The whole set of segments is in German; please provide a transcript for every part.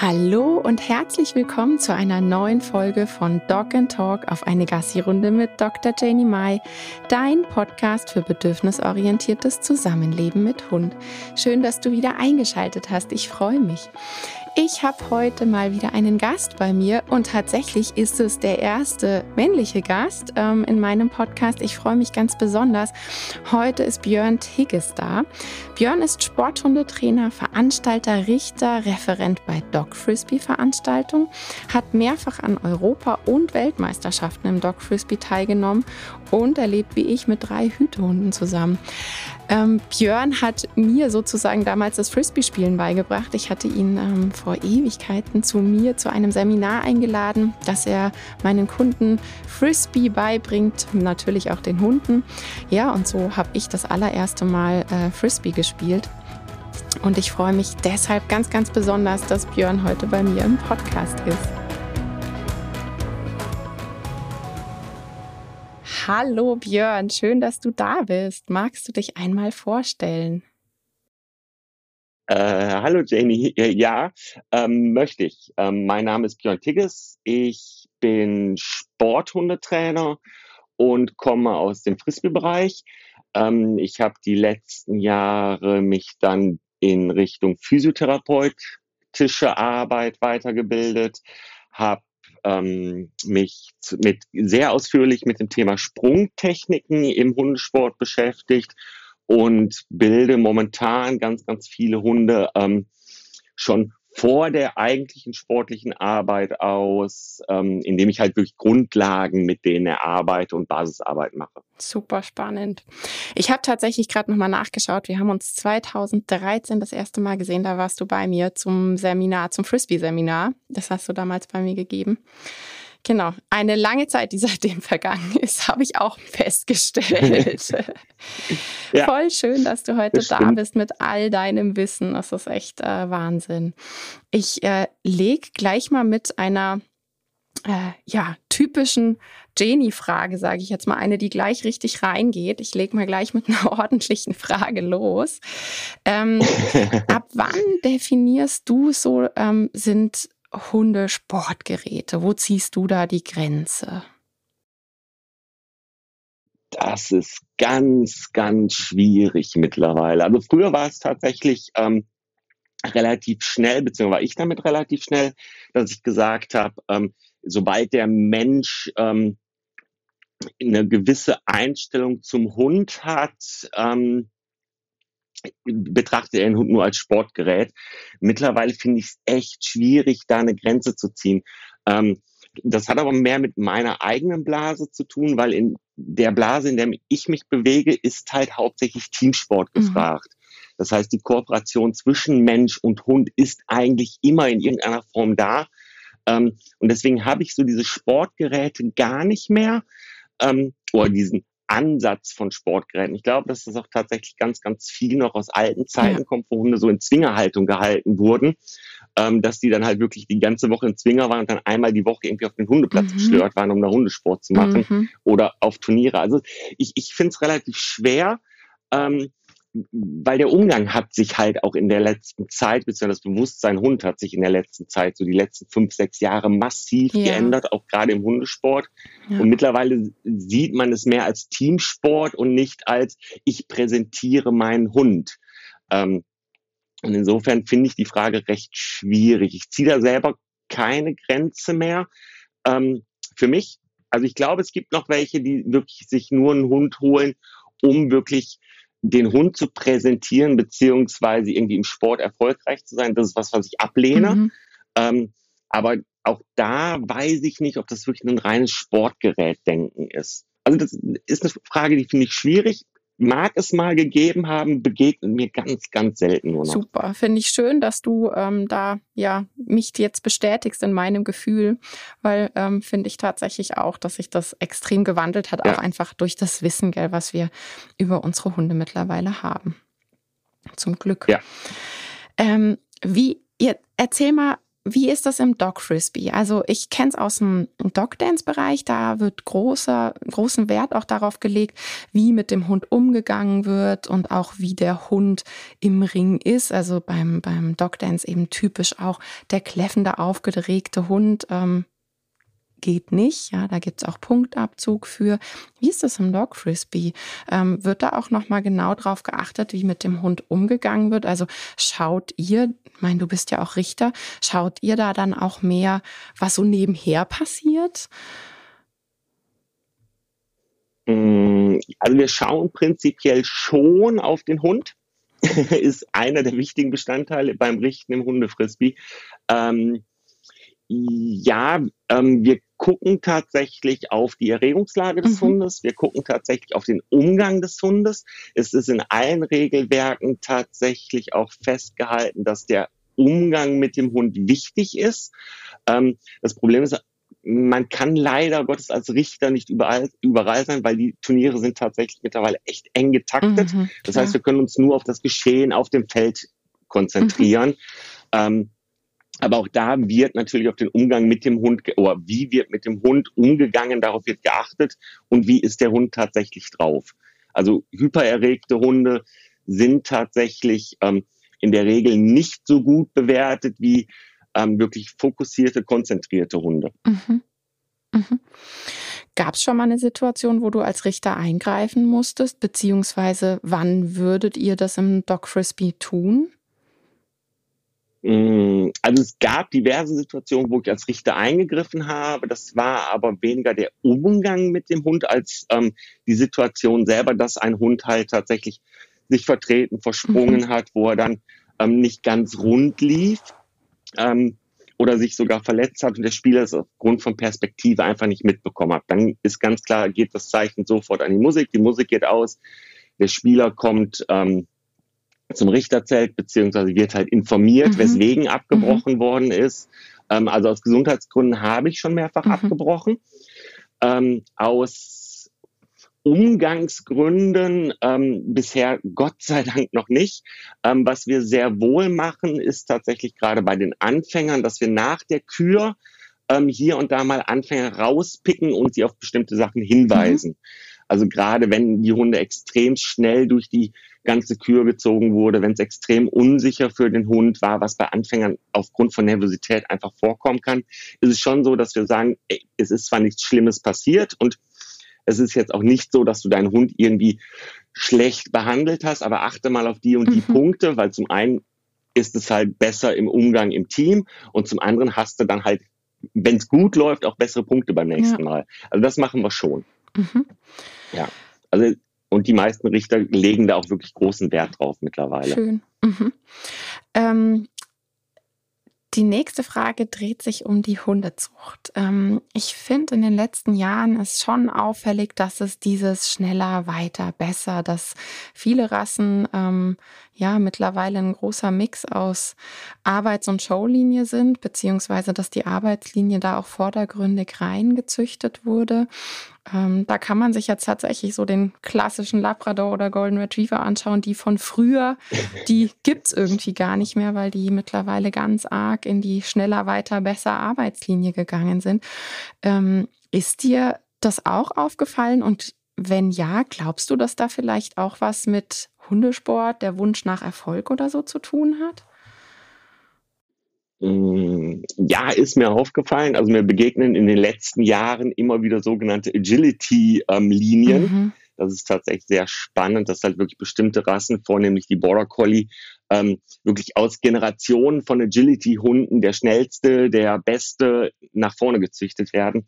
Hallo und herzlich willkommen zu einer neuen Folge von Dog and Talk auf eine Gassi-Runde mit Dr. Janie Mai, dein Podcast für bedürfnisorientiertes Zusammenleben mit Hund. Schön, dass du wieder eingeschaltet hast. Ich freue mich. Ich habe heute mal wieder einen Gast bei mir und tatsächlich ist es der erste männliche Gast ähm, in meinem Podcast. Ich freue mich ganz besonders. Heute ist Björn Tigges da. Björn ist Sporthundetrainer, Veranstalter, Richter, Referent bei Dog Frisbee Veranstaltungen, hat mehrfach an Europa- und Weltmeisterschaften im Dog Frisbee teilgenommen und er lebt wie ich mit drei Hütehunden zusammen. Ähm, Björn hat mir sozusagen damals das Frisbee-Spielen beigebracht. Ich hatte ihn ähm, vor Ewigkeiten zu mir zu einem Seminar eingeladen, dass er meinen Kunden Frisbee beibringt, natürlich auch den Hunden. Ja, und so habe ich das allererste Mal äh, Frisbee gespielt. Und ich freue mich deshalb ganz, ganz besonders, dass Björn heute bei mir im Podcast ist. Hallo Björn, schön, dass du da bist. Magst du dich einmal vorstellen? Äh, hallo Janie, ja, ähm, möchte ich. Ähm, mein Name ist Björn Tigges. Ich bin Sporthundetrainer und komme aus dem Frisbee-Bereich. Ähm, ich habe die letzten Jahre mich dann in Richtung physiotherapeutische Arbeit weitergebildet, habe ähm, mich mit sehr ausführlich mit dem Thema Sprungtechniken im Hundesport beschäftigt und bilde momentan ganz, ganz viele Hunde ähm, schon vor der eigentlichen sportlichen Arbeit aus, ähm, indem ich halt wirklich Grundlagen mit denen erarbeite und Basisarbeit mache. Super spannend. Ich habe tatsächlich gerade nochmal nachgeschaut. Wir haben uns 2013 das erste Mal gesehen. Da warst du bei mir zum Seminar, zum Frisbee-Seminar. Das hast du damals bei mir gegeben. Genau, eine lange Zeit, die seitdem vergangen ist, habe ich auch festgestellt. ja, Voll schön, dass du heute da bist mit all deinem Wissen. Das ist echt äh, Wahnsinn. Ich äh, lege gleich mal mit einer äh, ja, typischen Janie-Frage, sage ich jetzt mal, eine, die gleich richtig reingeht. Ich lege mal gleich mit einer ordentlichen Frage los. Ähm, ab wann definierst du so, ähm, sind Hundesportgeräte? Wo ziehst du da die Grenze? Das ist ganz, ganz schwierig mittlerweile. Also früher war es tatsächlich ähm, relativ schnell, beziehungsweise war ich damit relativ schnell, dass ich gesagt habe, ähm, sobald der Mensch ähm, eine gewisse Einstellung zum Hund hat, ähm, betrachte den Hund nur als Sportgerät. Mittlerweile finde ich es echt schwierig, da eine Grenze zu ziehen. Ähm, das hat aber mehr mit meiner eigenen Blase zu tun, weil in der Blase, in der ich mich bewege, ist halt hauptsächlich Teamsport mhm. gefragt. Das heißt, die Kooperation zwischen Mensch und Hund ist eigentlich immer in irgendeiner Form da. Ähm, und deswegen habe ich so diese Sportgeräte gar nicht mehr ähm, oder diesen Ansatz von Sportgeräten. Ich glaube, dass das auch tatsächlich ganz, ganz viel noch aus alten Zeiten ja. kommt, wo Hunde so in Zwingerhaltung gehalten wurden, ähm, dass die dann halt wirklich die ganze Woche in Zwinger waren und dann einmal die Woche irgendwie auf den Hundeplatz mhm. gestört waren, um da Hundesport zu machen mhm. oder auf Turniere. Also ich, ich finde es relativ schwer, ähm, weil der Umgang hat sich halt auch in der letzten Zeit, beziehungsweise das Bewusstsein Hund hat sich in der letzten Zeit, so die letzten fünf, sechs Jahre massiv ja. geändert, auch gerade im Hundesport. Ja. Und mittlerweile sieht man es mehr als Teamsport und nicht als ich präsentiere meinen Hund. Ähm, und insofern finde ich die Frage recht schwierig. Ich ziehe da selber keine Grenze mehr. Ähm, für mich, also ich glaube, es gibt noch welche, die wirklich sich nur einen Hund holen, um wirklich den Hund zu präsentieren, beziehungsweise irgendwie im Sport erfolgreich zu sein, das ist was, was ich ablehne. Mhm. Ähm, aber auch da weiß ich nicht, ob das wirklich ein reines Sportgerätdenken ist. Also das ist eine Frage, die finde ich schwierig mag es mal gegeben haben, begegnet mir ganz, ganz selten nur noch. Super, finde ich schön, dass du ähm, da ja mich jetzt bestätigst in meinem Gefühl, weil ähm, finde ich tatsächlich auch, dass sich das extrem gewandelt hat, ja. auch einfach durch das Wissen, gell, was wir über unsere Hunde mittlerweile haben. Zum Glück. Ja. Ähm, wie, ihr, erzähl mal wie ist das im Dog Frisbee? Also ich kenne es aus dem Dog Dance Bereich, da wird großer, großen Wert auch darauf gelegt, wie mit dem Hund umgegangen wird und auch wie der Hund im Ring ist. Also beim, beim Dog Dance eben typisch auch der kläffende, aufgeregte Hund. Ähm, geht nicht. Ja, da gibt's auch Punktabzug für. Wie ist das im Dog Frisbee? Ähm, wird da auch nochmal genau drauf geachtet, wie mit dem Hund umgegangen wird? Also schaut ihr, ich meine, du bist ja auch Richter, schaut ihr da dann auch mehr, was so nebenher passiert? Mm, also wir schauen prinzipiell schon auf den Hund. ist einer der wichtigen Bestandteile beim Richten im Hundefrisbee. Ähm, ja, ähm, wir gucken tatsächlich auf die Erregungslage des mhm. Hundes. Wir gucken tatsächlich auf den Umgang des Hundes. Es ist in allen Regelwerken tatsächlich auch festgehalten, dass der Umgang mit dem Hund wichtig ist. Ähm, das Problem ist, man kann leider Gottes als Richter nicht überall, überall sein, weil die Turniere sind tatsächlich mittlerweile echt eng getaktet. Mhm, das heißt, wir können uns nur auf das Geschehen auf dem Feld konzentrieren. Mhm. Ähm, aber auch da wird natürlich auf den Umgang mit dem Hund oder wie wird mit dem Hund umgegangen, darauf wird geachtet und wie ist der Hund tatsächlich drauf. Also hypererregte Hunde sind tatsächlich ähm, in der Regel nicht so gut bewertet wie ähm, wirklich fokussierte, konzentrierte Hunde. Mhm. Mhm. Gab es schon mal eine Situation, wo du als Richter eingreifen musstest, beziehungsweise wann würdet ihr das im Dog Frisbee tun? Mm, also es gab diverse Situationen, wo ich als Richter eingegriffen habe. Das war aber weniger der Umgang mit dem Hund als ähm, die Situation selber, dass ein Hund halt tatsächlich sich vertreten, versprungen mhm. hat, wo er dann ähm, nicht ganz rund lief ähm, oder sich sogar verletzt hat und der Spieler es aufgrund von Perspektive einfach nicht mitbekommen hat. Dann ist ganz klar, geht das Zeichen sofort an die Musik, die Musik geht aus, der Spieler kommt ähm, zum Richterzelt, beziehungsweise wird halt informiert, mhm. weswegen abgebrochen mhm. worden ist. Ähm, also aus Gesundheitsgründen habe ich schon mehrfach mhm. abgebrochen. Ähm, aus Umgangsgründen ähm, bisher Gott sei Dank noch nicht. Ähm, was wir sehr wohl machen, ist tatsächlich gerade bei den Anfängern, dass wir nach der Kür ähm, hier und da mal Anfänger rauspicken und sie auf bestimmte Sachen hinweisen. Mhm. Also gerade wenn die Hunde extrem schnell durch die ganze Kür gezogen wurde, wenn es extrem unsicher für den Hund war, was bei Anfängern aufgrund von Nervosität einfach vorkommen kann, ist es schon so, dass wir sagen, ey, es ist zwar nichts Schlimmes passiert und es ist jetzt auch nicht so, dass du deinen Hund irgendwie schlecht behandelt hast, aber achte mal auf die und die mhm. Punkte, weil zum einen ist es halt besser im Umgang im Team und zum anderen hast du dann halt, wenn es gut läuft, auch bessere Punkte beim nächsten ja. Mal. Also das machen wir schon. Mhm. Ja, also und die meisten Richter legen da auch wirklich großen Wert drauf mittlerweile. Schön. Mhm. Ähm, die nächste Frage dreht sich um die Hundezucht. Ähm, ich finde in den letzten Jahren ist schon auffällig, dass es dieses schneller, weiter, besser, dass viele Rassen ähm, ja mittlerweile ein großer Mix aus Arbeits- und Showlinie sind, beziehungsweise dass die Arbeitslinie da auch vordergründig reingezüchtet wurde. Ähm, da kann man sich jetzt tatsächlich so den klassischen Labrador oder Golden Retriever anschauen, die von früher, die gibt's irgendwie gar nicht mehr, weil die mittlerweile ganz arg in die schneller, weiter, besser Arbeitslinie gegangen sind. Ähm, ist dir das auch aufgefallen? Und wenn ja, glaubst du, dass da vielleicht auch was mit Hundesport, der Wunsch nach Erfolg oder so zu tun hat? Mm, ja, ist mir aufgefallen. Also mir begegnen in den letzten Jahren immer wieder sogenannte Agility-Linien. Mhm. Das ist tatsächlich sehr spannend, dass halt wirklich bestimmte Rassen, vornehmlich die Border Collie, ähm, wirklich aus Generationen von Agility-Hunden der schnellste, der beste nach vorne gezüchtet werden.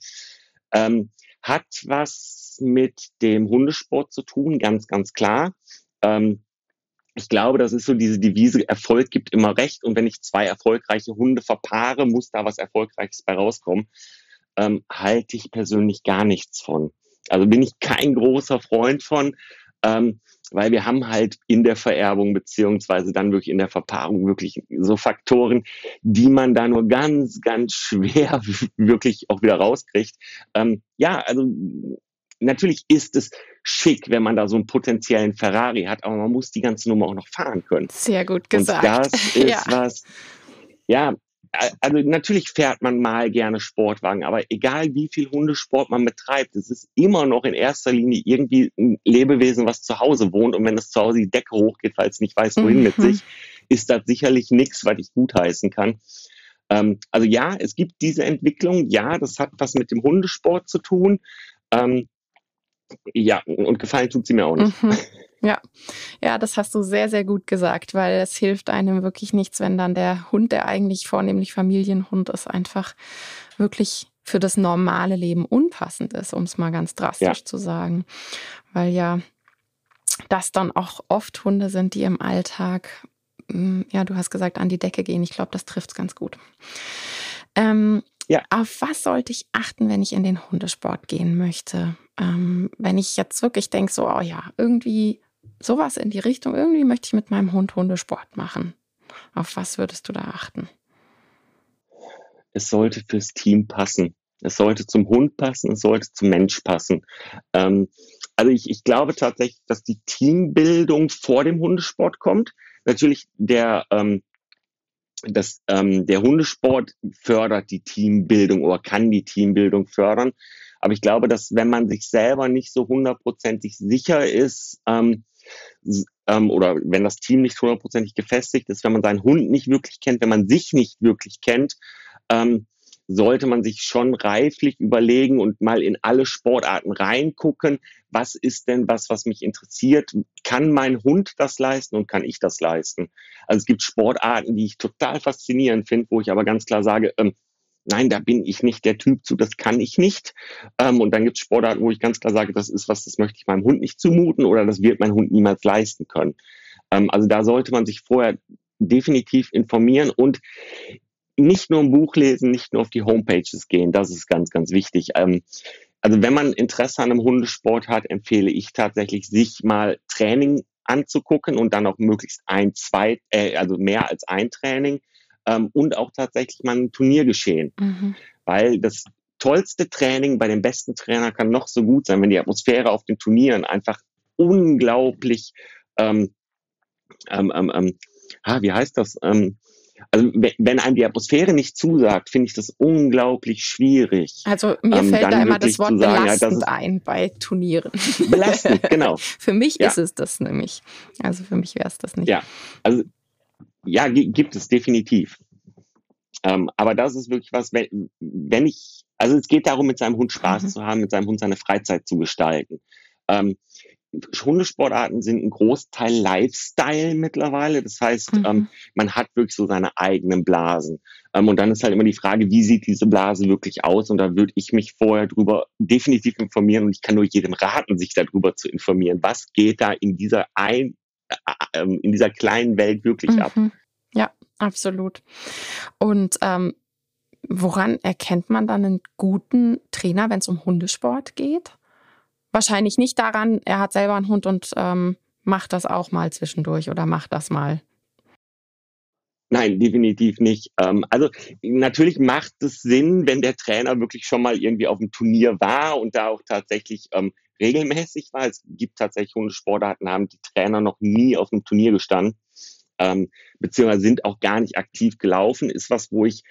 Ähm, hat was mit dem Hundesport zu tun, ganz, ganz klar. Ähm, ich glaube, das ist so diese Devise, Erfolg gibt immer recht. Und wenn ich zwei erfolgreiche Hunde verpaare, muss da was Erfolgreiches bei rauskommen. Ähm, halte ich persönlich gar nichts von. Also bin ich kein großer Freund von, ähm, weil wir haben halt in der Vererbung beziehungsweise dann wirklich in der Verpaarung wirklich so Faktoren, die man da nur ganz, ganz schwer wirklich auch wieder rauskriegt. Ähm, ja, also natürlich ist es schick, wenn man da so einen potenziellen Ferrari hat, aber man muss die ganze Nummer auch noch fahren können. Sehr gut gesagt. Und das ist ja. was, ja, also natürlich fährt man mal gerne Sportwagen, aber egal wie viel Hundesport man betreibt, es ist immer noch in erster Linie irgendwie ein Lebewesen, was zu Hause wohnt und wenn es zu Hause die Decke hochgeht, weil es nicht weiß, wohin mhm. mit sich, ist das sicherlich nichts, was ich gutheißen kann. Ähm, also ja, es gibt diese Entwicklung, ja, das hat was mit dem Hundesport zu tun. Ähm, ja, und gefallen tut sie mir auch nicht. Mhm. Ja, ja, das hast du sehr, sehr gut gesagt, weil es hilft einem wirklich nichts, wenn dann der Hund, der eigentlich vornehmlich Familienhund ist, einfach wirklich für das normale Leben unpassend ist, um es mal ganz drastisch ja. zu sagen. Weil ja das dann auch oft Hunde sind, die im Alltag, hm, ja, du hast gesagt, an die Decke gehen. Ich glaube, das trifft es ganz gut. Ähm, ja. Auf was sollte ich achten, wenn ich in den Hundesport gehen möchte? Ähm, wenn ich jetzt wirklich denke, so, oh ja, irgendwie sowas in die Richtung, irgendwie möchte ich mit meinem Hund Hundesport machen. Auf was würdest du da achten? Es sollte fürs Team passen. Es sollte zum Hund passen, es sollte zum Mensch passen. Ähm, also ich, ich glaube tatsächlich, dass die Teambildung vor dem Hundesport kommt. Natürlich der, ähm, das, ähm, der Hundesport fördert die Teambildung oder kann die Teambildung fördern. Aber ich glaube, dass wenn man sich selber nicht so hundertprozentig sicher ist, ähm, ähm, oder wenn das Team nicht hundertprozentig gefestigt ist, wenn man seinen Hund nicht wirklich kennt, wenn man sich nicht wirklich kennt, ähm, sollte man sich schon reiflich überlegen und mal in alle Sportarten reingucken. Was ist denn was, was mich interessiert? Kann mein Hund das leisten und kann ich das leisten? Also es gibt Sportarten, die ich total faszinierend finde, wo ich aber ganz klar sage, ähm, nein, da bin ich nicht der Typ zu, das kann ich nicht. Ähm, und dann gibt es Sportarten, wo ich ganz klar sage, das ist was, das möchte ich meinem Hund nicht zumuten oder das wird mein Hund niemals leisten können. Ähm, also da sollte man sich vorher definitiv informieren und nicht nur ein Buch lesen, nicht nur auf die Homepages gehen, das ist ganz, ganz wichtig. Ähm, also wenn man Interesse an einem Hundesport hat, empfehle ich tatsächlich, sich mal Training anzugucken und dann auch möglichst ein, zwei, äh, also mehr als ein Training ähm, und auch tatsächlich mal ein Turniergeschehen. Mhm. Weil das tollste Training bei dem besten Trainer kann noch so gut sein, wenn die Atmosphäre auf den Turnieren einfach unglaublich, ähm, ähm, ähm, ähm ah, wie heißt das? Ähm, also wenn einem die Atmosphäre nicht zusagt, finde ich das unglaublich schwierig. Also mir ähm, fällt da immer das Wort sagen, belastend ja, ein bei Turnieren. Belastend, genau. für mich ja. ist es das nämlich. Also für mich wäre es das nicht. Ja, also ja, gibt es definitiv. Ähm, aber das ist wirklich was, wenn, wenn ich, also es geht darum, mit seinem Hund Spaß mhm. zu haben, mit seinem Hund seine Freizeit zu gestalten. Ähm, Hundesportarten sind ein Großteil Lifestyle mittlerweile. Das heißt, mhm. ähm, man hat wirklich so seine eigenen Blasen. Ähm, und dann ist halt immer die Frage, wie sieht diese Blase wirklich aus? Und da würde ich mich vorher drüber definitiv informieren. Und ich kann nur jedem raten, sich darüber zu informieren. Was geht da in dieser ein, ähm, in dieser kleinen Welt wirklich mhm. ab. Ja, absolut. Und ähm, woran erkennt man dann einen guten Trainer, wenn es um Hundesport geht? Wahrscheinlich nicht daran, er hat selber einen Hund und ähm, macht das auch mal zwischendurch oder macht das mal. Nein, definitiv nicht. Ähm, also natürlich macht es Sinn, wenn der Trainer wirklich schon mal irgendwie auf dem Turnier war und da auch tatsächlich ähm, regelmäßig war. Es gibt tatsächlich Hundesportarten, haben die Trainer noch nie auf dem Turnier gestanden, ähm, beziehungsweise sind auch gar nicht aktiv gelaufen. Ist was, wo ich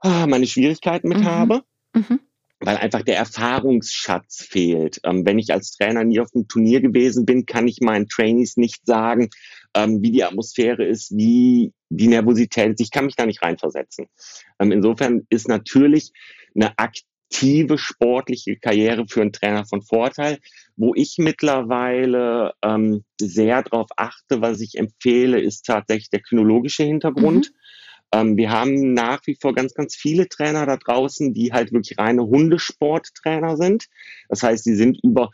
ah, meine Schwierigkeiten mit mhm. habe. Mhm. Weil einfach der Erfahrungsschatz fehlt. Ähm, wenn ich als Trainer nie auf dem Turnier gewesen bin, kann ich meinen Trainees nicht sagen, ähm, wie die Atmosphäre ist, wie die Nervosität ist. Ich kann mich da nicht reinversetzen. Ähm, insofern ist natürlich eine aktive aktive sportliche Karriere für einen Trainer von Vorteil. Wo ich mittlerweile ähm, sehr darauf achte, was ich empfehle, ist tatsächlich der kynologische Hintergrund. Mhm. Ähm, wir haben nach wie vor ganz, ganz viele Trainer da draußen, die halt wirklich reine Hundesporttrainer sind. Das heißt, sie sind über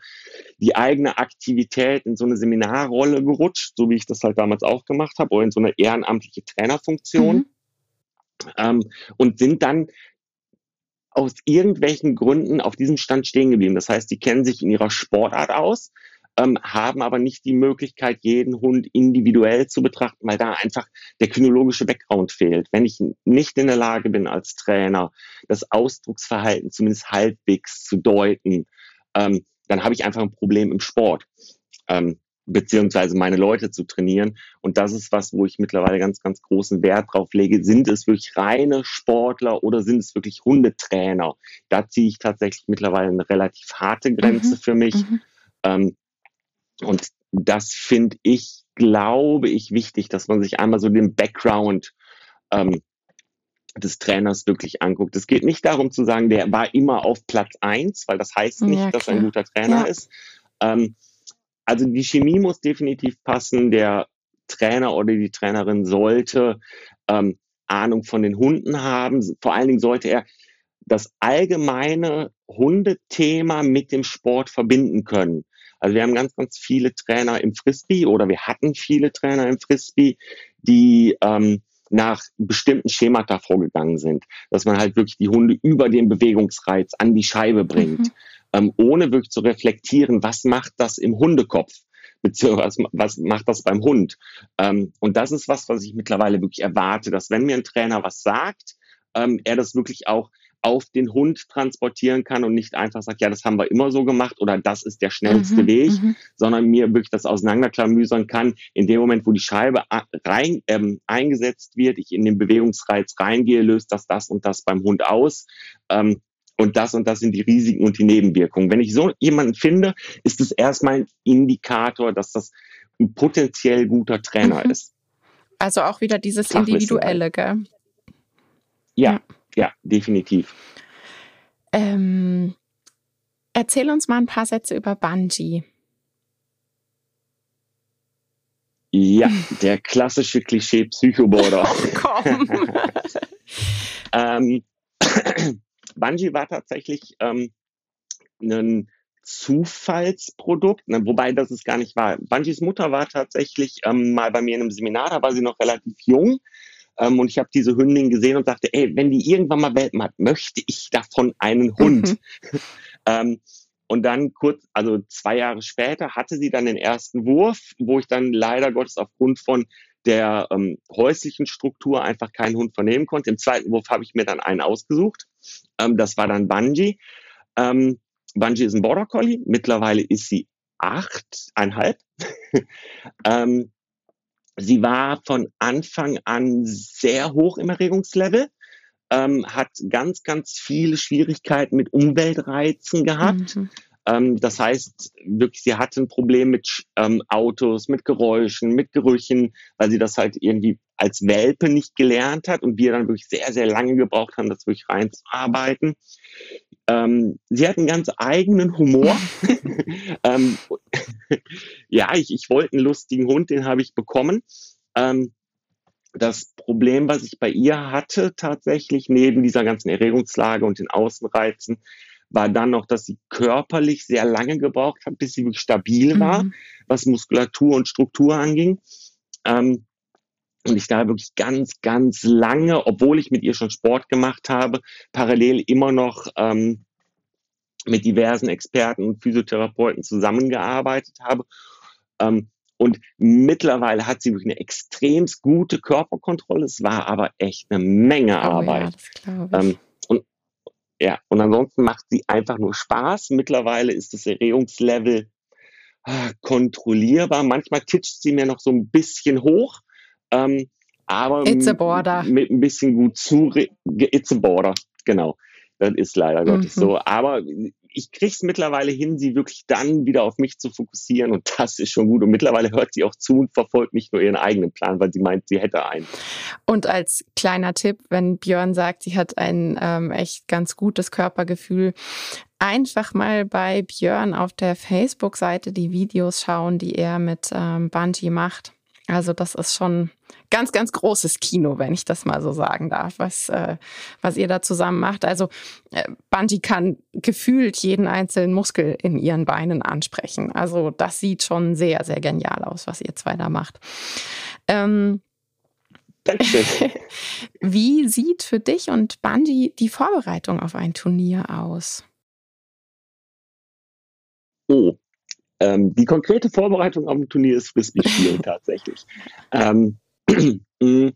die eigene Aktivität in so eine Seminarrolle gerutscht, so wie ich das halt damals auch gemacht habe, oder in so eine ehrenamtliche Trainerfunktion. Mhm. Ähm, und sind dann aus irgendwelchen Gründen auf diesem Stand stehen geblieben. Das heißt, die kennen sich in ihrer Sportart aus, ähm, haben aber nicht die Möglichkeit, jeden Hund individuell zu betrachten, weil da einfach der kynologische Background fehlt. Wenn ich nicht in der Lage bin, als Trainer das Ausdrucksverhalten zumindest halbwegs zu deuten, ähm, dann habe ich einfach ein Problem im Sport. Ähm, beziehungsweise meine Leute zu trainieren. Und das ist was, wo ich mittlerweile ganz, ganz großen Wert drauf lege. Sind es wirklich reine Sportler oder sind es wirklich Hundetrainer? Da ziehe ich tatsächlich mittlerweile eine relativ harte Grenze mhm. für mich. Mhm. Ähm, und das finde ich, glaube ich, wichtig, dass man sich einmal so den Background ähm, des Trainers wirklich anguckt. Es geht nicht darum zu sagen, der war immer auf Platz eins, weil das heißt nicht, ja, dass er ein guter Trainer ja. ist. Ähm, also die Chemie muss definitiv passen. Der Trainer oder die Trainerin sollte ähm, Ahnung von den Hunden haben. Vor allen Dingen sollte er das allgemeine Hundethema mit dem Sport verbinden können. Also wir haben ganz, ganz viele Trainer im Frisbee oder wir hatten viele Trainer im Frisbee, die ähm, nach bestimmten Schemata vorgegangen sind, dass man halt wirklich die Hunde über den Bewegungsreiz an die Scheibe bringt, mhm. Ähm, ohne wirklich zu reflektieren, was macht das im Hundekopf beziehungsweise was macht das beim Hund. Ähm, und das ist was, was ich mittlerweile wirklich erwarte, dass wenn mir ein Trainer was sagt, ähm, er das wirklich auch auf den Hund transportieren kann und nicht einfach sagt, ja, das haben wir immer so gemacht oder das ist der schnellste mhm, Weg, mhm. sondern mir wirklich das auseinanderklamüsern kann. In dem Moment, wo die Scheibe rein, ähm, eingesetzt wird, ich in den Bewegungsreiz reingehe, löst das das und das beim Hund aus. Ähm, und das und das sind die Risiken und die Nebenwirkungen. Wenn ich so jemanden finde, ist es erstmal ein Indikator, dass das ein potenziell guter Trainer mhm. ist. Also auch wieder dieses Individuelle, gell? Ja. ja ja, definitiv. Ähm, erzähl uns mal ein paar Sätze über Bungee. Ja, der klassische Klischee Psychoborder. Oh, komm. ähm, Bungee war tatsächlich ähm, ein Zufallsprodukt, ne, wobei das es gar nicht war. Bungees Mutter war tatsächlich ähm, mal bei mir in einem Seminar, da war sie noch relativ jung ähm, und ich habe diese Hündin gesehen und sagte, ey, wenn die irgendwann mal Welpen hat, möchte ich davon einen Hund. Mhm. ähm, und dann kurz, also zwei Jahre später, hatte sie dann den ersten Wurf, wo ich dann leider Gottes aufgrund von der ähm, häuslichen Struktur einfach keinen Hund vernehmen konnte. Im zweiten Wurf habe ich mir dann einen ausgesucht. Ähm, das war dann Bungie. Ähm, Bungie ist ein Border Collie. Mittlerweile ist sie achteinhalb. ähm, Sie war von Anfang an sehr hoch im Erregungslevel, ähm, hat ganz, ganz viele Schwierigkeiten mit Umweltreizen gehabt. Mhm. Ähm, das heißt, wirklich, sie hatte ein Problem mit ähm, Autos, mit Geräuschen, mit Gerüchen, weil sie das halt irgendwie als Welpe nicht gelernt hat und wir dann wirklich sehr, sehr lange gebraucht haben, das wirklich reinzuarbeiten. Ähm, sie hat einen ganz eigenen Humor. ähm, ja, ich, ich wollte einen lustigen Hund, den habe ich bekommen. Ähm, das Problem, was ich bei ihr hatte, tatsächlich neben dieser ganzen Erregungslage und den Außenreizen, war dann noch, dass sie körperlich sehr lange gebraucht hat, bis sie wirklich stabil war, mhm. was Muskulatur und Struktur anging. Ähm, und ich da wirklich ganz, ganz lange, obwohl ich mit ihr schon Sport gemacht habe, parallel immer noch ähm, mit diversen Experten und Physiotherapeuten zusammengearbeitet habe. Ähm, und mittlerweile hat sie wirklich eine extrem gute Körperkontrolle. Es war aber echt eine Menge oh, Arbeit. Ja, ähm, und, ja, und ansonsten macht sie einfach nur Spaß. Mittlerweile ist das Erregungslevel ah, kontrollierbar. Manchmal titscht sie mir noch so ein bisschen hoch. Ähm, aber It's a border. mit ein bisschen gut zu, it's a border, genau. Das ist leider Gottes mhm. so. Aber ich kriege es mittlerweile hin, sie wirklich dann wieder auf mich zu fokussieren und das ist schon gut. Und mittlerweile hört sie auch zu und verfolgt nicht nur ihren eigenen Plan, weil sie meint, sie hätte einen. Und als kleiner Tipp, wenn Björn sagt, sie hat ein ähm, echt ganz gutes Körpergefühl, einfach mal bei Björn auf der Facebook-Seite die Videos schauen, die er mit ähm, Bungie macht. Also das ist schon ganz, ganz großes Kino, wenn ich das mal so sagen darf, was, äh, was ihr da zusammen macht. Also äh, Bungie kann gefühlt jeden einzelnen Muskel in ihren Beinen ansprechen. Also das sieht schon sehr, sehr genial aus, was ihr zwei da macht. Ähm, Dankeschön. Wie sieht für dich und Bungie die Vorbereitung auf ein Turnier aus? Oh, ähm, die konkrete Vorbereitung auf ein Turnier ist Frisbee-Spielen tatsächlich. Ähm,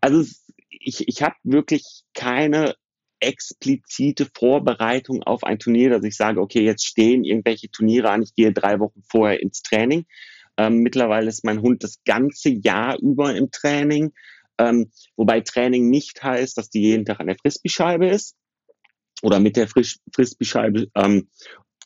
also ich, ich habe wirklich keine explizite Vorbereitung auf ein Turnier, dass ich sage, okay, jetzt stehen irgendwelche Turniere an, ich gehe drei Wochen vorher ins Training. Ähm, mittlerweile ist mein Hund das ganze Jahr über im Training, ähm, wobei Training nicht heißt, dass die jeden Tag an der Frisbee-Scheibe ist oder mit der Frisbee-Scheibe ähm,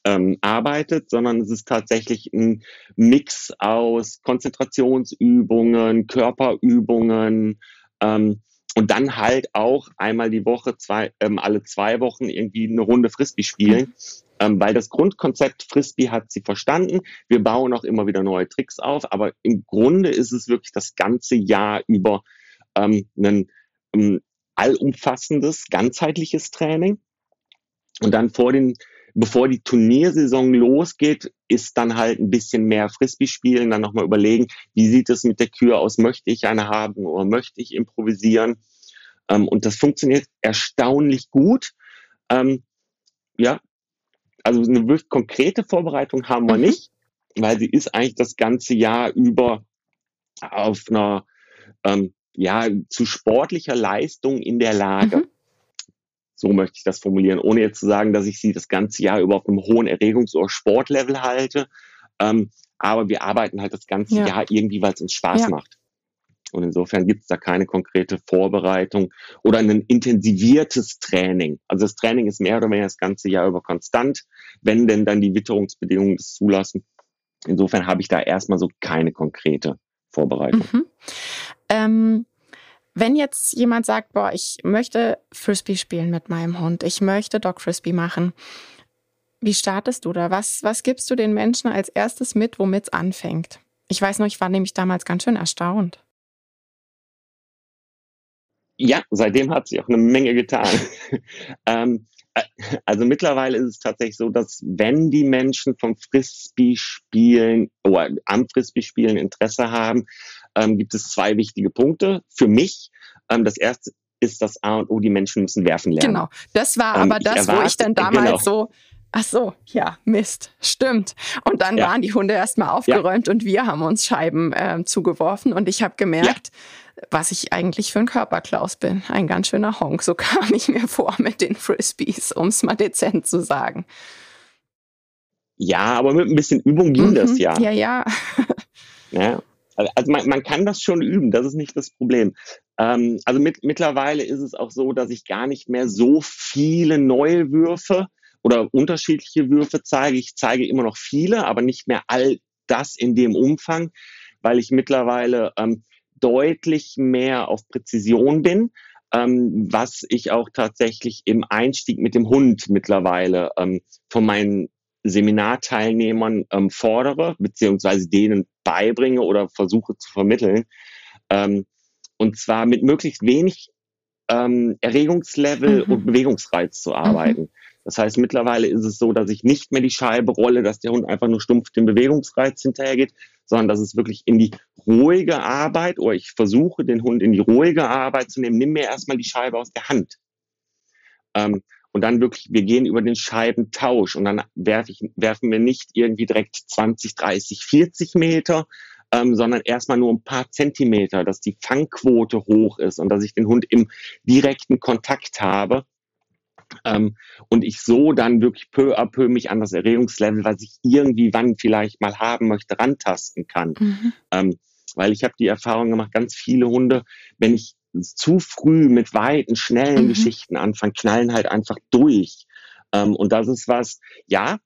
ähm, arbeitet, sondern es ist tatsächlich ein Mix aus Konzentrationsübungen, Körperübungen ähm, und dann halt auch einmal die Woche, zwei, ähm, alle zwei Wochen irgendwie eine Runde Frisbee spielen. Ähm, weil das Grundkonzept Frisbee hat sie verstanden. Wir bauen auch immer wieder neue Tricks auf, aber im Grunde ist es wirklich das ganze Jahr über ähm, ein ähm, allumfassendes, ganzheitliches Training. Und dann vor den bevor die Turniersaison losgeht, ist dann halt ein bisschen mehr Frisbee spielen, dann nochmal überlegen, wie sieht es mit der Kür aus, möchte ich eine haben oder möchte ich improvisieren? Ähm, und das funktioniert erstaunlich gut. Ähm, ja, also eine wirklich konkrete Vorbereitung haben wir mhm. nicht, weil sie ist eigentlich das ganze Jahr über auf einer ähm, ja zu sportlicher Leistung in der Lage. Mhm. So möchte ich das formulieren, ohne jetzt zu sagen, dass ich sie das ganze Jahr über auf einem hohen Erregungs- oder Sportlevel halte. Ähm, aber wir arbeiten halt das ganze ja. Jahr irgendwie, weil es uns Spaß ja. macht. Und insofern gibt es da keine konkrete Vorbereitung oder ein intensiviertes Training. Also das Training ist mehr oder weniger das ganze Jahr über konstant, wenn denn dann die Witterungsbedingungen das zulassen. Insofern habe ich da erstmal so keine konkrete Vorbereitung. Mhm. Ähm, wenn jetzt jemand sagt, boah, ich möchte Frisbee spielen mit meinem Hund, ich möchte Dog Frisbee machen, wie startest du da? Was, was gibst du den Menschen als erstes mit, womit es anfängt? Ich weiß noch, ich war nämlich damals ganz schön erstaunt. Ja, seitdem hat sich auch eine Menge getan. ähm, äh, also mittlerweile ist es tatsächlich so, dass wenn die Menschen vom Frisbee-Spielen oder am Frisbee-Spielen Interesse haben, ähm, gibt es zwei wichtige Punkte für mich. Ähm, das erste ist das A und O, die Menschen müssen werfen lernen. Genau, das war ähm, aber das, erwarte, wo ich dann damals genau. so, ach so, ja, Mist, stimmt. Und dann ja. waren die Hunde erstmal aufgeräumt ja. und wir haben uns Scheiben äh, zugeworfen und ich habe gemerkt, ja. was ich eigentlich für ein Körperklaus bin. Ein ganz schöner Honk, so kam ich mir vor mit den Frisbees, um es mal dezent zu sagen. Ja, aber mit ein bisschen Übung ging mhm. das ja. Ja, ja. ja. Also man, man kann das schon üben, das ist nicht das Problem. Ähm, also mit, mittlerweile ist es auch so, dass ich gar nicht mehr so viele neue Würfe oder unterschiedliche Würfe zeige. Ich zeige immer noch viele, aber nicht mehr all das in dem Umfang, weil ich mittlerweile ähm, deutlich mehr auf Präzision bin, ähm, was ich auch tatsächlich im Einstieg mit dem Hund mittlerweile ähm, von meinen Seminarteilnehmern ähm, fordere, beziehungsweise denen beibringe oder versuche zu vermitteln. Ähm, und zwar mit möglichst wenig ähm, Erregungslevel mhm. und Bewegungsreiz zu arbeiten. Mhm. Das heißt, mittlerweile ist es so, dass ich nicht mehr die Scheibe rolle, dass der Hund einfach nur stumpf dem Bewegungsreiz hinterhergeht, sondern dass es wirklich in die ruhige Arbeit oder ich versuche, den Hund in die ruhige Arbeit zu nehmen. Nimm mir erstmal die Scheibe aus der Hand. Ähm, und dann wirklich, wir gehen über den Scheibentausch und dann werf ich, werfen wir nicht irgendwie direkt 20, 30, 40 Meter, ähm, sondern erstmal nur ein paar Zentimeter, dass die Fangquote hoch ist und dass ich den Hund im direkten Kontakt habe. Ähm, und ich so dann wirklich peu à peu mich an das Erregungslevel, was ich irgendwie wann vielleicht mal haben möchte, rantasten kann. Mhm. Ähm, weil ich habe die Erfahrung gemacht, ganz viele Hunde, wenn ich zu früh mit weiten, schnellen mhm. Geschichten anfangen, knallen halt einfach durch. Ähm, und das ist was, ja,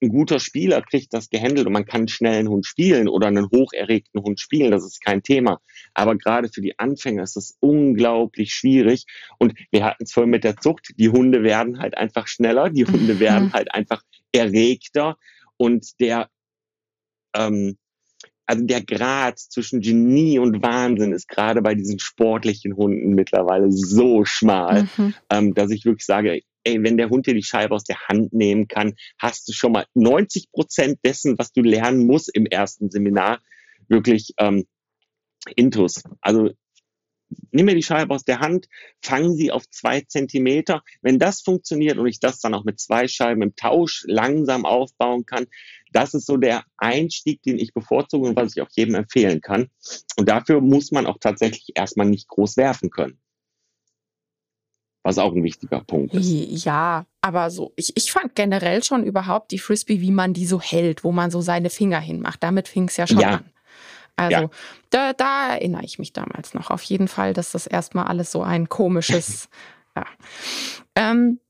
ein guter Spieler kriegt das gehandelt und man kann einen schnellen Hund spielen oder einen hocherregten Hund spielen, das ist kein Thema. Aber gerade für die Anfänger ist das unglaublich schwierig. Und wir hatten es vorhin mit der Zucht, die Hunde werden halt einfach schneller, die Hunde mhm. werden halt einfach erregter und der ähm, also der Grad zwischen Genie und Wahnsinn ist gerade bei diesen sportlichen Hunden mittlerweile so schmal, mhm. ähm, dass ich wirklich sage, ey, wenn der Hund dir die Scheibe aus der Hand nehmen kann, hast du schon mal 90 Prozent dessen, was du lernen musst im ersten Seminar, wirklich ähm, Intus. Also nimm mir die Scheibe aus der Hand, fang sie auf zwei Zentimeter. Wenn das funktioniert und ich das dann auch mit zwei Scheiben im Tausch langsam aufbauen kann, das ist so der Einstieg, den ich bevorzuge und was ich auch jedem empfehlen kann. Und dafür muss man auch tatsächlich erstmal nicht groß werfen können. Was auch ein wichtiger Punkt ist. Ja, aber so, ich, ich fand generell schon überhaupt die Frisbee, wie man die so hält, wo man so seine Finger hinmacht. Damit fing es ja schon ja. an. Also ja. da, da erinnere ich mich damals noch auf jeden Fall, dass das erstmal alles so ein komisches. ja. Ähm,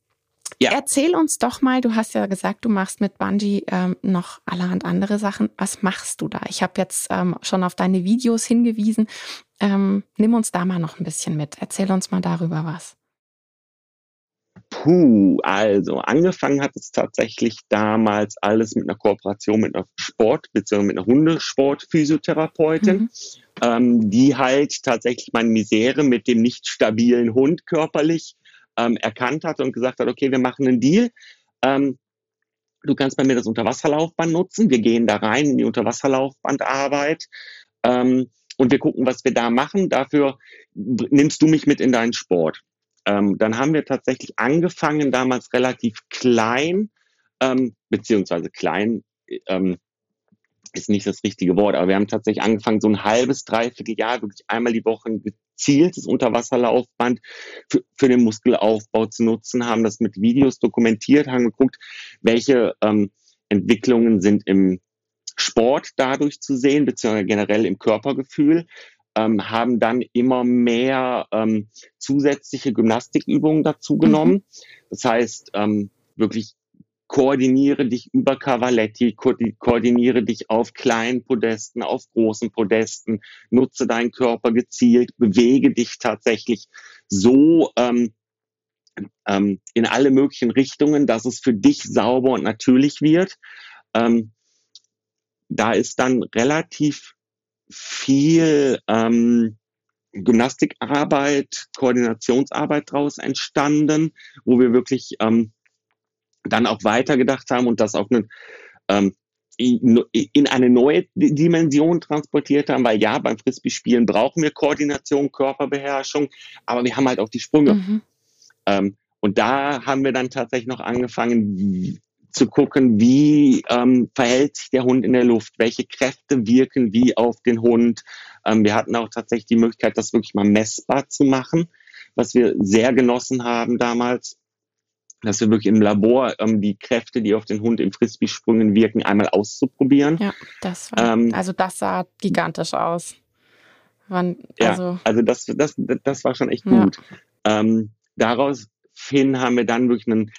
ja. Erzähl uns doch mal, du hast ja gesagt, du machst mit Bungie ähm, noch allerhand andere Sachen. Was machst du da? Ich habe jetzt ähm, schon auf deine Videos hingewiesen. Ähm, nimm uns da mal noch ein bisschen mit. Erzähl uns mal darüber was. Puh, also angefangen hat es tatsächlich damals alles mit einer Kooperation mit einer Sport- bzw. mit einer Hundesportphysiotherapeutin, mhm. ähm, die halt tatsächlich meine Misere mit dem nicht stabilen Hund körperlich ähm, erkannt hat und gesagt hat, okay, wir machen einen Deal. Ähm, du kannst bei mir das Unterwasserlaufband nutzen. Wir gehen da rein in die Unterwasserlaufbandarbeit ähm, und wir gucken, was wir da machen. Dafür nimmst du mich mit in deinen Sport. Ähm, dann haben wir tatsächlich angefangen, damals relativ klein, ähm, beziehungsweise klein, ähm, ist nicht das richtige Wort, aber wir haben tatsächlich angefangen, so ein halbes, dreiviertel Jahr wirklich einmal die Woche ein gezieltes Unterwasserlaufband für, für den Muskelaufbau zu nutzen, haben das mit Videos dokumentiert, haben geguckt, welche ähm, Entwicklungen sind im Sport dadurch zu sehen, beziehungsweise generell im Körpergefühl, ähm, haben dann immer mehr ähm, zusätzliche Gymnastikübungen dazu genommen. Mhm. Das heißt, ähm, wirklich koordiniere dich über Cavaletti, ko koordiniere dich auf kleinen Podesten, auf großen Podesten, nutze deinen Körper gezielt, bewege dich tatsächlich so ähm, ähm, in alle möglichen Richtungen, dass es für dich sauber und natürlich wird. Ähm, da ist dann relativ viel ähm, Gymnastikarbeit, Koordinationsarbeit daraus entstanden, wo wir wirklich ähm, dann auch weitergedacht haben und das auf eine, ähm, in eine neue Dimension transportiert haben, weil ja, beim Frisbee-Spielen brauchen wir Koordination, Körperbeherrschung, aber wir haben halt auch die Sprünge. Mhm. Ähm, und da haben wir dann tatsächlich noch angefangen zu gucken, wie ähm, verhält sich der Hund in der Luft, welche Kräfte wirken wie auf den Hund. Ähm, wir hatten auch tatsächlich die Möglichkeit, das wirklich mal messbar zu machen, was wir sehr genossen haben damals dass wir wirklich im Labor ähm, die Kräfte, die auf den Hund im Frisbee-Sprüngen wirken, einmal auszuprobieren. Ja, das war, ähm, also das sah gigantisch aus. Wann, also, ja, also das, das, das war schon echt gut. Ja. Ähm, daraus hin haben wir dann wirklich ein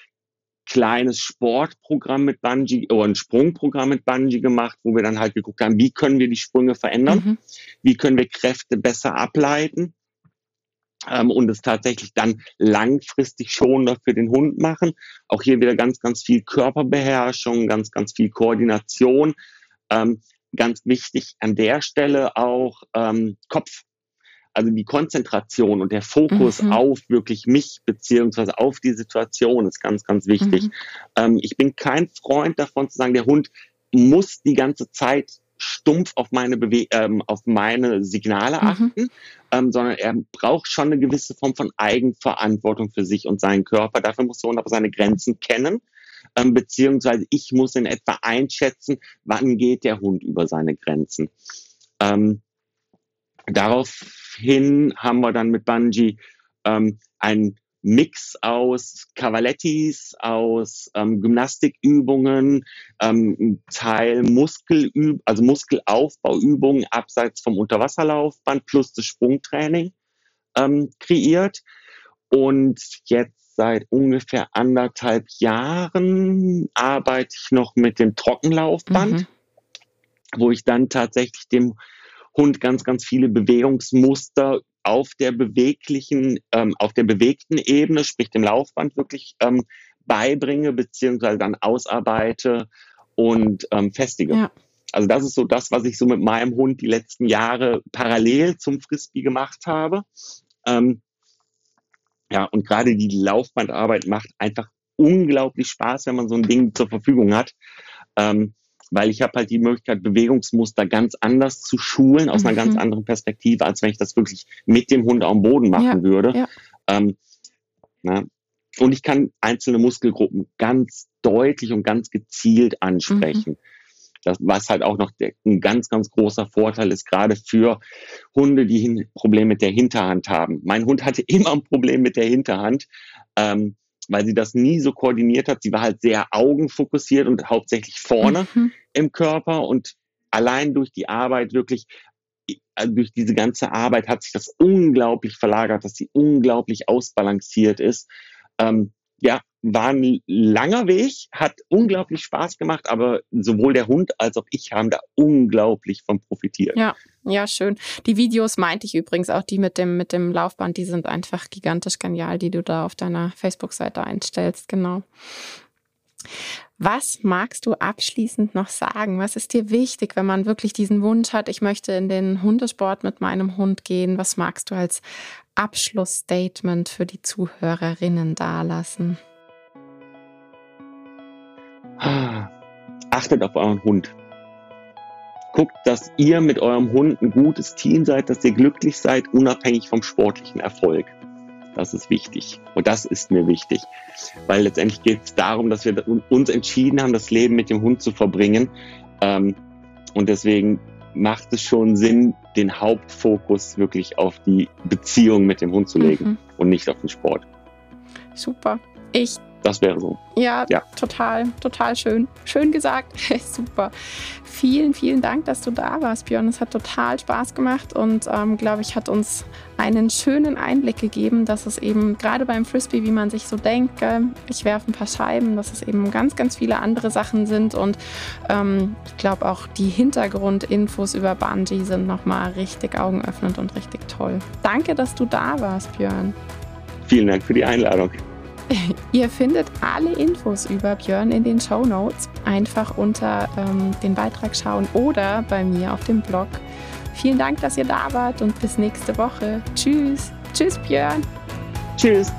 kleines Sportprogramm mit Bungee oder ein Sprungprogramm mit Bungee gemacht, wo wir dann halt geguckt haben, wie können wir die Sprünge verändern, mhm. wie können wir Kräfte besser ableiten ähm, und es tatsächlich dann langfristig schonender für den Hund machen. Auch hier wieder ganz, ganz viel Körperbeherrschung, ganz, ganz viel Koordination. Ähm, ganz wichtig an der Stelle auch ähm, Kopf. Also die Konzentration und der Fokus mhm. auf wirklich mich beziehungsweise auf die Situation ist ganz, ganz wichtig. Mhm. Ähm, ich bin kein Freund davon zu sagen, der Hund muss die ganze Zeit stumpf auf meine, Bewe ähm, auf meine Signale mhm. achten, mhm. ähm, sondern er braucht schon eine gewisse Form von Eigenverantwortung für sich und seinen Körper. Dafür muss der Hund aber seine Grenzen kennen, ähm, beziehungsweise ich muss in etwa einschätzen, wann geht der Hund über seine Grenzen. Ähm, daraufhin haben wir dann mit Bungie ähm, ein Mix aus Cavalettis, aus ähm, Gymnastikübungen, ähm, Teil Muskelüb also Muskelaufbauübungen abseits vom Unterwasserlaufband plus das Sprungtraining ähm, kreiert. Und jetzt seit ungefähr anderthalb Jahren arbeite ich noch mit dem Trockenlaufband, mhm. wo ich dann tatsächlich dem Hund ganz, ganz viele Bewegungsmuster auf der beweglichen, ähm, auf der bewegten Ebene, sprich dem Laufband wirklich ähm, beibringe, beziehungsweise dann ausarbeite und ähm, festige. Ja. Also das ist so das, was ich so mit meinem Hund die letzten Jahre parallel zum Frisbee gemacht habe. Ähm, ja, und gerade die Laufbandarbeit macht einfach unglaublich Spaß, wenn man so ein Ding zur Verfügung hat. Ähm, weil ich habe halt die Möglichkeit, Bewegungsmuster ganz anders zu schulen, aus mhm. einer ganz mhm. anderen Perspektive, als wenn ich das wirklich mit dem Hund am Boden machen ja, würde. Ja. Ähm, na, und ich kann einzelne Muskelgruppen ganz deutlich und ganz gezielt ansprechen. Mhm. Das, was halt auch noch der, ein ganz, ganz großer Vorteil ist, gerade für Hunde, die ein Problem mit der Hinterhand haben. Mein Hund hatte immer ein Problem mit der Hinterhand. Ähm, weil sie das nie so koordiniert hat. Sie war halt sehr augenfokussiert und hauptsächlich vorne mhm. im Körper und allein durch die Arbeit wirklich also durch diese ganze Arbeit hat sich das unglaublich verlagert, dass sie unglaublich ausbalanciert ist. Ähm, ja, war ein langer Weg, hat unglaublich Spaß gemacht, aber sowohl der Hund als auch ich haben da unglaublich von profitiert. Ja, ja, schön. Die Videos meinte ich übrigens auch, die mit dem, mit dem Laufband, die sind einfach gigantisch genial, die du da auf deiner Facebook-Seite einstellst, genau. Was magst du abschließend noch sagen? Was ist dir wichtig, wenn man wirklich diesen Wunsch hat, ich möchte in den Hundesport mit meinem Hund gehen? Was magst du als Abschlussstatement für die Zuhörerinnen dalassen? Achtet auf euren Hund. Guckt, dass ihr mit eurem Hund ein gutes Team seid, dass ihr glücklich seid, unabhängig vom sportlichen Erfolg. Das ist wichtig. Und das ist mir wichtig. Weil letztendlich geht es darum, dass wir uns entschieden haben, das Leben mit dem Hund zu verbringen. Ähm, und deswegen macht es schon Sinn, den Hauptfokus wirklich auf die Beziehung mit dem Hund zu legen mhm. und nicht auf den Sport. Super. Ich das wäre so. Ja, ja, total, total schön. Schön gesagt. Super. Vielen, vielen Dank, dass du da warst, Björn. Es hat total Spaß gemacht und, ähm, glaube ich, hat uns einen schönen Einblick gegeben, dass es eben gerade beim Frisbee, wie man sich so denkt, ich werfe ein paar Scheiben, dass es eben ganz, ganz viele andere Sachen sind und ähm, ich glaube auch die Hintergrundinfos über Bungee sind nochmal richtig augenöffnend und richtig toll. Danke, dass du da warst, Björn. Vielen Dank für die Einladung. Ihr findet alle Infos über Björn in den Show Notes. Einfach unter ähm, den Beitrag schauen oder bei mir auf dem Blog. Vielen Dank, dass ihr da wart und bis nächste Woche. Tschüss. Tschüss, Björn. Tschüss.